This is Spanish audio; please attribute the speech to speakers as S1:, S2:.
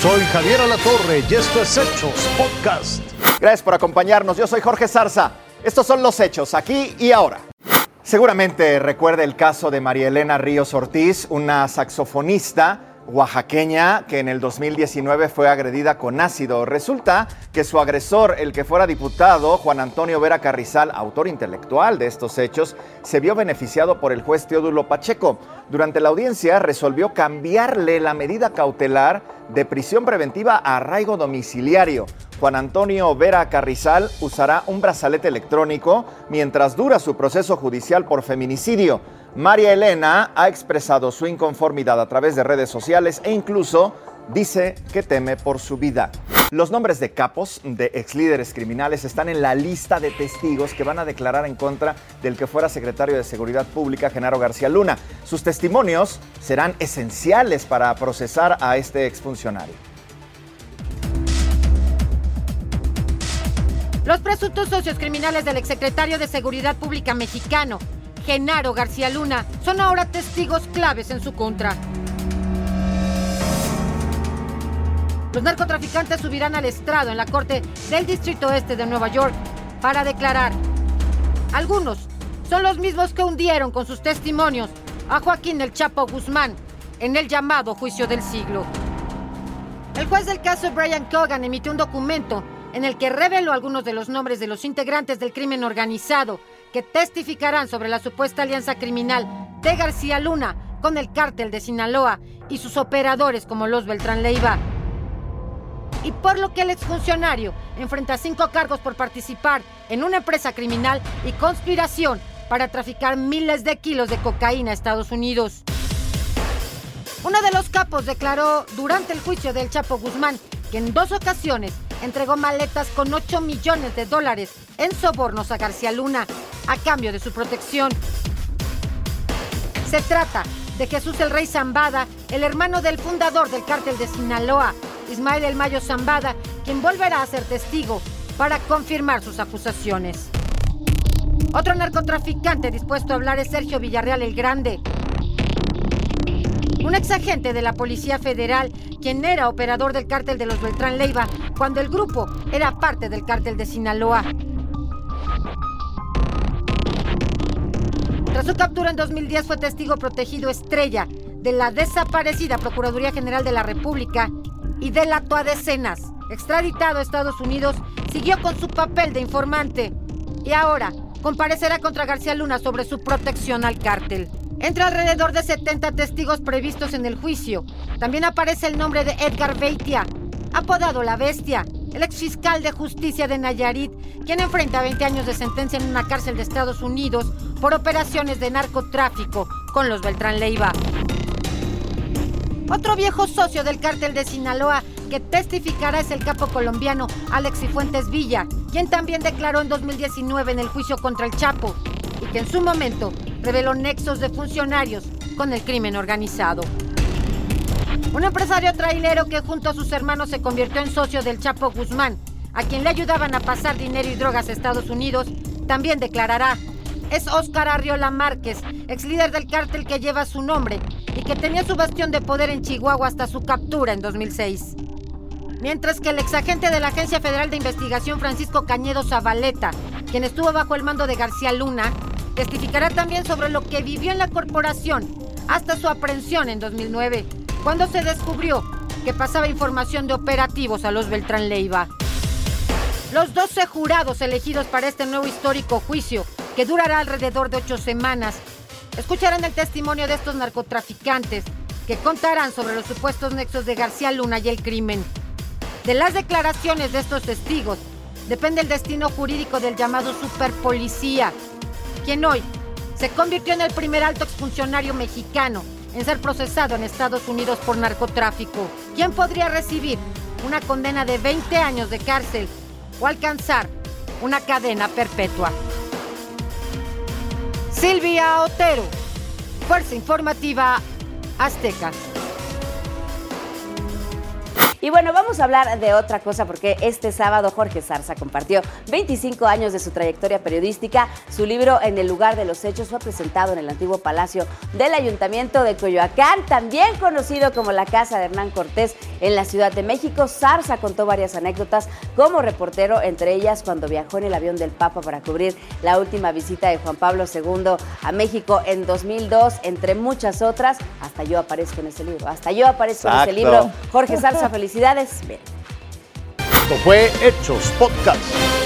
S1: Soy Javier Alatorre y esto es Hechos Podcast.
S2: Gracias por acompañarnos. Yo soy Jorge Zarza. Estos son los hechos aquí y ahora. Seguramente recuerda el caso de María Elena Ríos Ortiz, una saxofonista oaxaqueña que en el 2019 fue agredida con ácido. Resulta que su agresor, el que fuera diputado, Juan Antonio Vera Carrizal, autor intelectual de estos hechos, se vio beneficiado por el juez Teodulo Pacheco. Durante la audiencia resolvió cambiarle la medida cautelar de prisión preventiva a arraigo domiciliario. Juan Antonio Vera Carrizal usará un brazalete electrónico mientras dura su proceso judicial por feminicidio. María Elena ha expresado su inconformidad a través de redes sociales e incluso dice que teme por su vida. Los nombres de capos, de ex líderes criminales, están en la lista de testigos que van a declarar en contra del que fuera secretario de Seguridad Pública, Genaro García Luna. Sus testimonios serán esenciales para procesar a este exfuncionario.
S3: Los presuntos socios criminales del exsecretario de Seguridad Pública mexicano, Genaro García Luna, son ahora testigos claves en su contra. Los narcotraficantes subirán al estrado en la corte del Distrito Este de Nueva York para declarar. Algunos son los mismos que hundieron con sus testimonios a Joaquín El Chapo Guzmán en el llamado juicio del siglo. El juez del caso Brian Cogan emitió un documento en el que reveló algunos de los nombres de los integrantes del crimen organizado que testificarán sobre la supuesta alianza criminal de García Luna con el cártel de Sinaloa y sus operadores como los Beltrán Leiva. Y por lo que el exfuncionario enfrenta cinco cargos por participar en una empresa criminal y conspiración para traficar miles de kilos de cocaína a Estados Unidos. Uno de los capos declaró durante el juicio del Chapo Guzmán que en dos ocasiones entregó maletas con 8 millones de dólares en sobornos a García Luna a cambio de su protección. Se trata de Jesús el Rey Zambada, el hermano del fundador del cártel de Sinaloa, Ismael El Mayo Zambada, quien volverá a ser testigo para confirmar sus acusaciones. Otro narcotraficante dispuesto a hablar es Sergio Villarreal el Grande, un exagente de la Policía Federal, quien era operador del cártel de los Beltrán Leiva cuando el grupo era parte del cártel de Sinaloa. Tras su captura en 2010 fue testigo protegido estrella de la desaparecida Procuraduría General de la República y del acto a decenas. Extraditado a Estados Unidos, siguió con su papel de informante y ahora comparecerá contra García Luna sobre su protección al cártel. Entre alrededor de 70 testigos previstos en el juicio, también aparece el nombre de Edgar Beitia, apodado La Bestia, el ex fiscal de justicia de Nayarit, quien enfrenta 20 años de sentencia en una cárcel de Estados Unidos por operaciones de narcotráfico con los Beltrán Leiva. Otro viejo socio del cártel de Sinaloa que testificará es el capo colombiano Alex Fuentes Villa, quien también declaró en 2019 en el juicio contra el Chapo y que en su momento reveló nexos de funcionarios con el crimen organizado. Un empresario trailero que junto a sus hermanos se convirtió en socio del Chapo Guzmán, a quien le ayudaban a pasar dinero y drogas a Estados Unidos, también declarará. Es Óscar Arriola Márquez, ex líder del cártel que lleva su nombre y que tenía su bastión de poder en Chihuahua hasta su captura en 2006. Mientras que el exagente de la Agencia Federal de Investigación Francisco Cañedo Zabaleta, quien estuvo bajo el mando de García Luna, Testificará también sobre lo que vivió en la corporación hasta su aprehensión en 2009, cuando se descubrió que pasaba información de operativos a los Beltrán Leiva. Los 12 jurados elegidos para este nuevo histórico juicio, que durará alrededor de ocho semanas, escucharán el testimonio de estos narcotraficantes que contarán sobre los supuestos nexos de García Luna y el crimen. De las declaraciones de estos testigos depende el destino jurídico del llamado superpolicía, quien hoy se convirtió en el primer alto exfuncionario mexicano en ser procesado en Estados Unidos por narcotráfico, quien podría recibir una condena de 20 años de cárcel o alcanzar una cadena perpetua. Silvia Otero, Fuerza Informativa Azteca.
S4: Y bueno, vamos a hablar de otra cosa porque este sábado Jorge Zarza compartió 25 años de su trayectoria periodística. Su libro En el lugar de los hechos fue presentado en el antiguo Palacio del Ayuntamiento de Coyoacán, también conocido como la Casa de Hernán Cortés en la Ciudad de México. Zarza contó varias anécdotas como reportero, entre ellas cuando viajó en el avión del Papa para cubrir la última visita de Juan Pablo II a México en 2002, entre muchas otras. Hasta yo aparezco en ese libro, hasta yo aparezco en ese libro. Jorge Zarza, felicidades.
S1: Esto fue Hechos Podcast.